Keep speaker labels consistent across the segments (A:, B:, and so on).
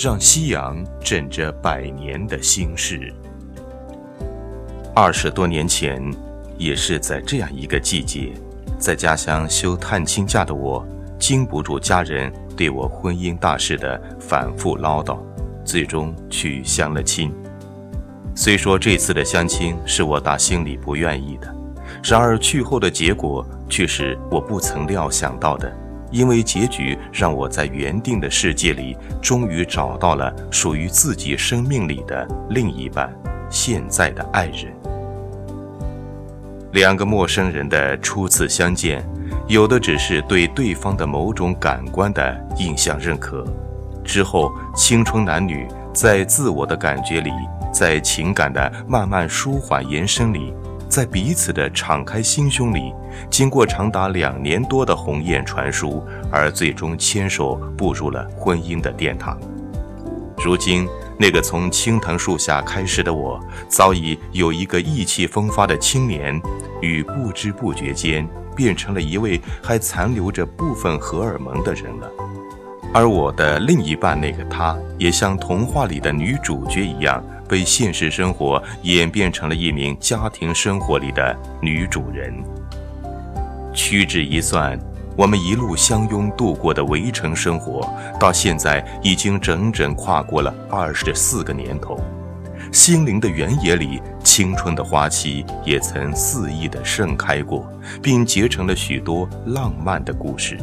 A: 让夕阳枕着百年的心事。二十多年前，也是在这样一个季节，在家乡休探亲假的我，经不住家人对我婚姻大事的反复唠叨，最终去相了亲。虽说这次的相亲是我打心里不愿意的，然而去后的结果却是我不曾料想到的。因为结局让我在原定的世界里，终于找到了属于自己生命里的另一半，现在的爱人。两个陌生人的初次相见，有的只是对对方的某种感官的印象认可，之后青春男女在自我的感觉里，在情感的慢慢舒缓延伸里。在彼此的敞开心胸里，经过长达两年多的鸿雁传书，而最终牵手步入了婚姻的殿堂。如今，那个从青藤树下开始的我，早已有一个意气风发的青年，与不知不觉间变成了一位还残留着部分荷尔蒙的人了。而我的另一半，那个她，也像童话里的女主角一样。被现实生活演变成了一名家庭生活里的女主人。屈指一算，我们一路相拥度过的围城生活，到现在已经整整跨过了二十四个年头。心灵的原野里，青春的花期也曾肆意地盛开过，并结成了许多浪漫的故事。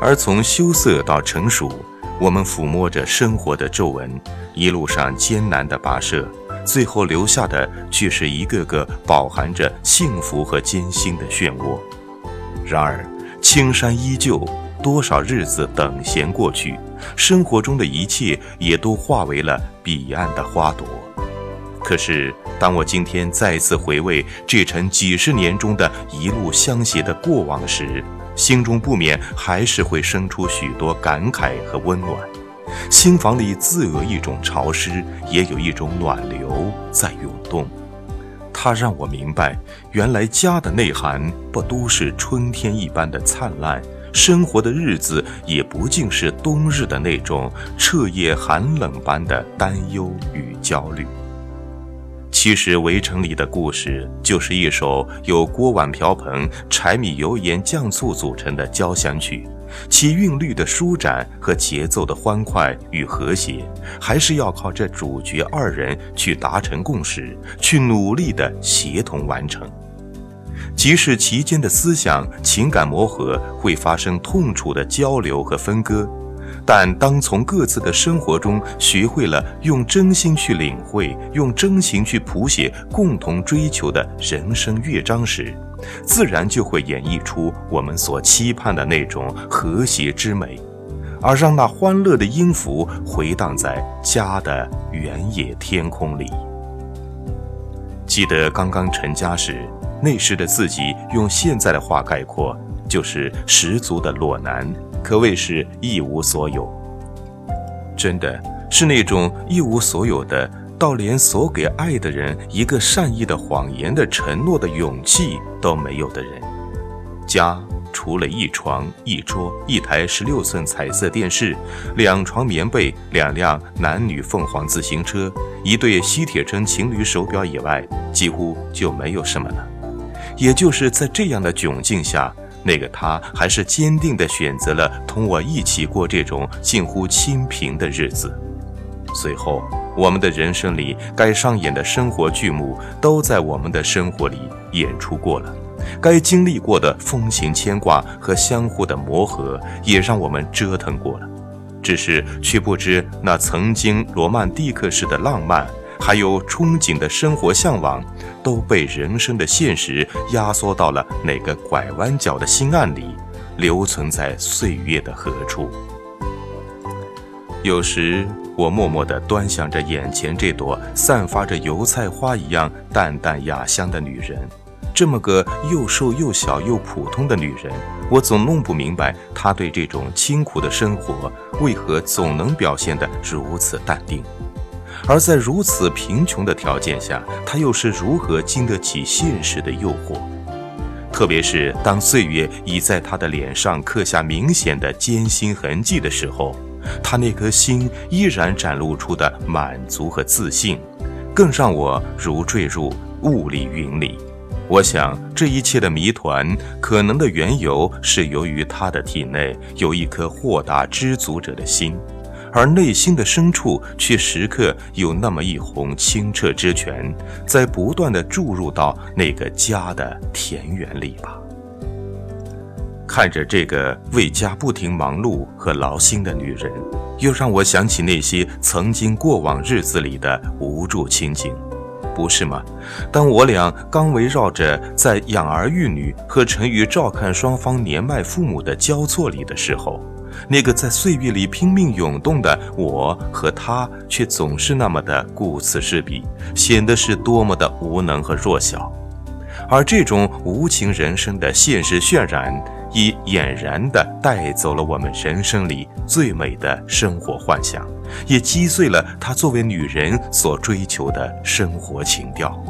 A: 而从羞涩到成熟。我们抚摸着生活的皱纹，一路上艰难的跋涉，最后留下的却是一个个饱含着幸福和艰辛的漩涡。然而，青山依旧，多少日子等闲过去，生活中的一切也都化为了彼岸的花朵。可是，当我今天再次回味这程几十年中的一路相携的过往时，心中不免还是会生出许多感慨和温暖，心房里自有一种潮湿，也有一种暖流在涌动。它让我明白，原来家的内涵不都是春天一般的灿烂，生活的日子也不尽是冬日的那种彻夜寒冷般的担忧与焦虑。其实，《围城》里的故事就是一首由锅碗瓢盆、柴米油盐酱醋组成的交响曲，其韵律的舒展和节奏的欢快与和谐，还是要靠这主角二人去达成共识，去努力的协同完成。即使其间的思想、情感磨合会发生痛楚的交流和分割。但当从各自的生活中学会了用真心去领会，用真情去谱写共同追求的人生乐章时，自然就会演绎出我们所期盼的那种和谐之美，而让那欢乐的音符回荡在家的原野天空里。记得刚刚成家时，那时的自己，用现在的话概括，就是十足的裸男。可谓是一无所有，真的是那种一无所有的，到连所给爱的人一个善意的谎言的承诺的勇气都没有的人。家除了一床一桌一台十六寸彩色电视，两床棉被，两辆男女凤凰自行车，一对西铁城情侣手表以外，几乎就没有什么了。也就是在这样的窘境下。那个他还是坚定地选择了同我一起过这种近乎清贫的日子。随后，我们的人生里该上演的生活剧目都在我们的生活里演出过了，该经历过的风情牵挂和相互的磨合也让我们折腾过了，只是却不知那曾经罗曼蒂克式的浪漫。还有憧憬的生活向往，都被人生的现实压缩到了哪个拐弯角的心岸里，留存在岁月的何处。有时，我默默地端详着眼前这朵散发着油菜花一样淡淡雅香的女人，这么个又瘦又小又普通的女人，我总弄不明白她对这种清苦的生活为何总能表现得如此淡定。而在如此贫穷的条件下，他又是如何经得起现实的诱惑？特别是当岁月已在他的脸上刻下明显的艰辛痕迹的时候，他那颗心依然展露出的满足和自信，更让我如坠入雾里云里。我想，这一切的谜团，可能的缘由是由于他的体内有一颗豁达知足者的心，而内心的深处却时刻有那么一泓清澈之泉，在不断的注入到那个家的田园里吧。看着这个为家不停忙碌和劳心的女人，又让我想起那些曾经过往日子里的无助情景。不是吗？当我俩刚围绕着在养儿育女和陈宇照看双方年迈父母的交错里的时候，那个在岁月里拼命涌动的我和他，却总是那么的顾此失彼，显得是多么的无能和弱小。而这种无情人生的现实渲染，已俨然地带走了我们人生里最美的生活幻想。也击碎了她作为女人所追求的生活情调。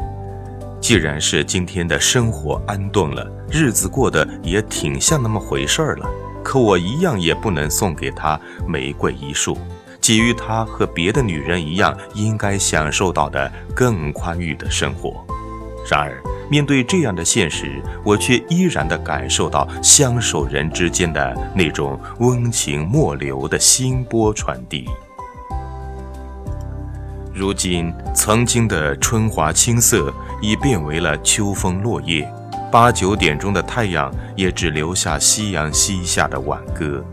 A: 既然是今天的生活安顿了，日子过得也挺像那么回事儿了，可我一样也不能送给她玫瑰一束，给予她和别的女人一样应该享受到的更宽裕的生活。然而，面对这样的现实，我却依然的感受到相守人之间的那种温情莫流的心波传递。如今，曾经的春华青涩已变为了秋风落叶，八九点钟的太阳也只留下夕阳西下的挽歌。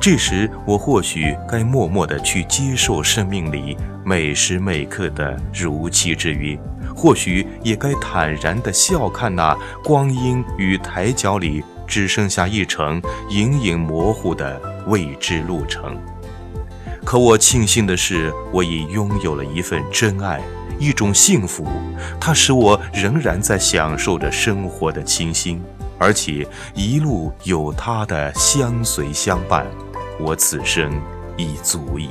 A: 这时，我或许该默默地去接受生命里每时每刻的如期之约，或许也该坦然地笑看那光阴与抬脚里只剩下一程隐隐模糊的未知路程。可我庆幸的是，我已拥有了一份真爱，一种幸福，它使我仍然在享受着生活的清新，而且一路有它的相随相伴，我此生已足矣。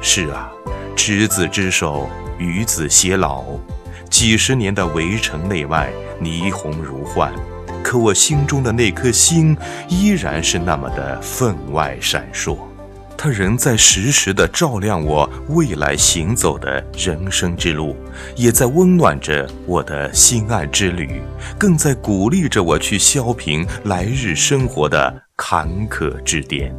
A: 是啊，执子之手，与子偕老，几十年的围城内外，霓虹如幻，可我心中的那颗星，依然是那么的分外闪烁。它仍在时时地照亮我未来行走的人生之路，也在温暖着我的心爱之旅，更在鼓励着我去削平来日生活的坎坷之巅。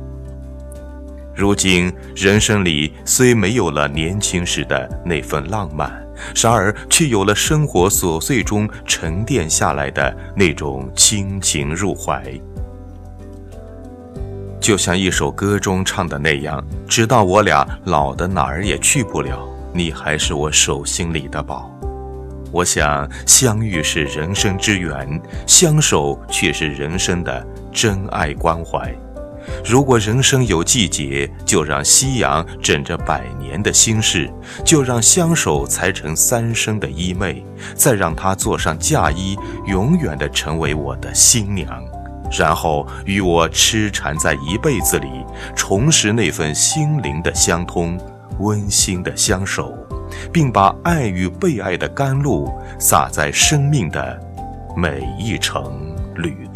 A: 如今人生里虽没有了年轻时的那份浪漫，然而却有了生活琐碎中沉淀下来的那种亲情入怀。就像一首歌中唱的那样，直到我俩老的哪儿也去不了，你还是我手心里的宝。我想，相遇是人生之缘，相守却是人生的真爱关怀。如果人生有季节，就让夕阳枕着百年的心事，就让相守裁成三生的衣袂，再让她坐上嫁衣，永远的成为我的新娘。然后与我痴缠在一辈子里，重拾那份心灵的相通、温馨的相守，并把爱与被爱的甘露洒在生命的每一程旅。